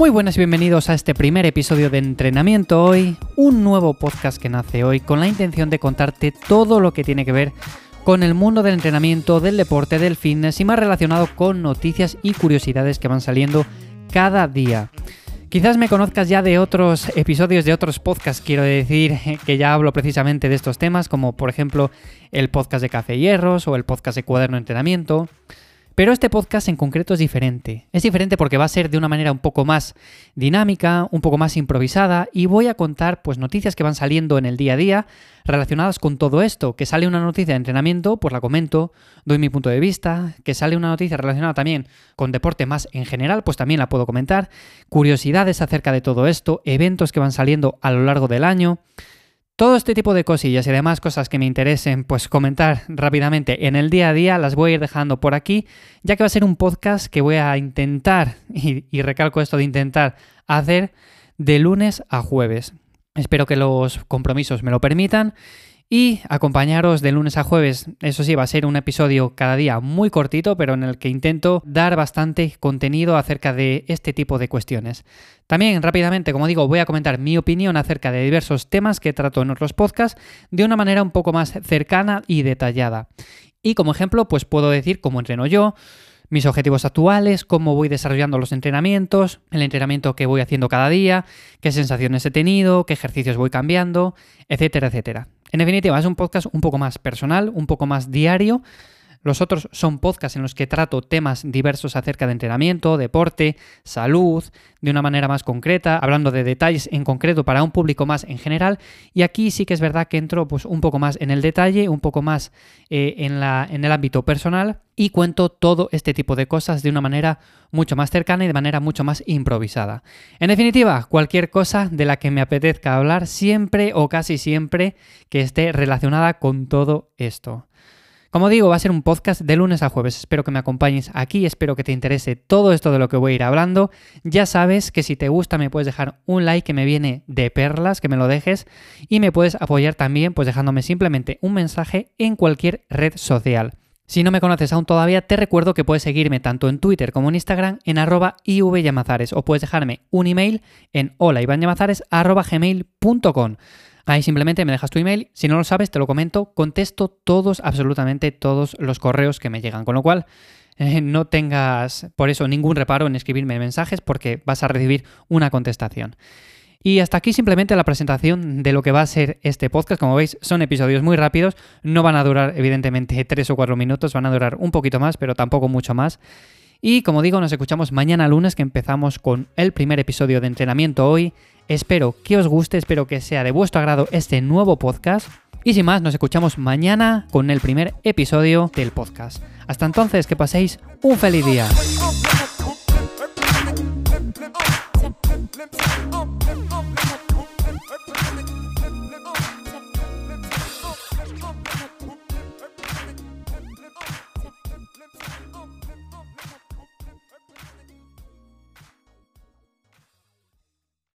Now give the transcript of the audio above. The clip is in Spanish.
Muy buenas y bienvenidos a este primer episodio de entrenamiento hoy, un nuevo podcast que nace hoy con la intención de contarte todo lo que tiene que ver con el mundo del entrenamiento, del deporte, del fitness y más relacionado con noticias y curiosidades que van saliendo cada día. Quizás me conozcas ya de otros episodios de otros podcasts, quiero decir que ya hablo precisamente de estos temas, como por ejemplo el podcast de Café Hierros o el podcast de Cuaderno de Entrenamiento. Pero este podcast en concreto es diferente. Es diferente porque va a ser de una manera un poco más dinámica, un poco más improvisada y voy a contar pues noticias que van saliendo en el día a día relacionadas con todo esto. Que sale una noticia de entrenamiento, pues la comento, doy mi punto de vista. Que sale una noticia relacionada también con deporte más en general, pues también la puedo comentar. Curiosidades acerca de todo esto, eventos que van saliendo a lo largo del año. Todo este tipo de cosillas y demás cosas que me interesen, pues comentar rápidamente en el día a día, las voy a ir dejando por aquí, ya que va a ser un podcast que voy a intentar, y, y recalco esto de intentar, hacer de lunes a jueves. Espero que los compromisos me lo permitan y acompañaros de lunes a jueves. Eso sí, va a ser un episodio cada día muy cortito, pero en el que intento dar bastante contenido acerca de este tipo de cuestiones. También rápidamente, como digo, voy a comentar mi opinión acerca de diversos temas que trato en otros podcasts de una manera un poco más cercana y detallada. Y como ejemplo, pues puedo decir cómo entreno yo, mis objetivos actuales, cómo voy desarrollando los entrenamientos, el entrenamiento que voy haciendo cada día, qué sensaciones he tenido, qué ejercicios voy cambiando, etcétera, etcétera. En definitiva, es un podcast un poco más personal, un poco más diario. Los otros son podcasts en los que trato temas diversos acerca de entrenamiento, deporte, salud, de una manera más concreta, hablando de detalles en concreto para un público más en general. Y aquí sí que es verdad que entro pues, un poco más en el detalle, un poco más eh, en, la, en el ámbito personal y cuento todo este tipo de cosas de una manera mucho más cercana y de manera mucho más improvisada. En definitiva, cualquier cosa de la que me apetezca hablar siempre o casi siempre que esté relacionada con todo esto. Como digo, va a ser un podcast de lunes a jueves. Espero que me acompañes aquí, espero que te interese todo esto de lo que voy a ir hablando. Ya sabes que si te gusta me puedes dejar un like que me viene de perlas, que me lo dejes, y me puedes apoyar también pues dejándome simplemente un mensaje en cualquier red social. Si no me conoces aún todavía, te recuerdo que puedes seguirme tanto en Twitter como en Instagram en arroba ivyamazares o puedes dejarme un email en holaivanyamazares.gmail.com. Ahí simplemente me dejas tu email. Si no lo sabes, te lo comento. Contesto todos, absolutamente todos los correos que me llegan. Con lo cual, eh, no tengas por eso ningún reparo en escribirme mensajes porque vas a recibir una contestación. Y hasta aquí simplemente la presentación de lo que va a ser este podcast. Como veis, son episodios muy rápidos. No van a durar, evidentemente, tres o cuatro minutos. Van a durar un poquito más, pero tampoco mucho más. Y como digo, nos escuchamos mañana lunes que empezamos con el primer episodio de entrenamiento hoy. Espero que os guste, espero que sea de vuestro agrado este nuevo podcast. Y sin más, nos escuchamos mañana con el primer episodio del podcast. Hasta entonces, que paséis un feliz día.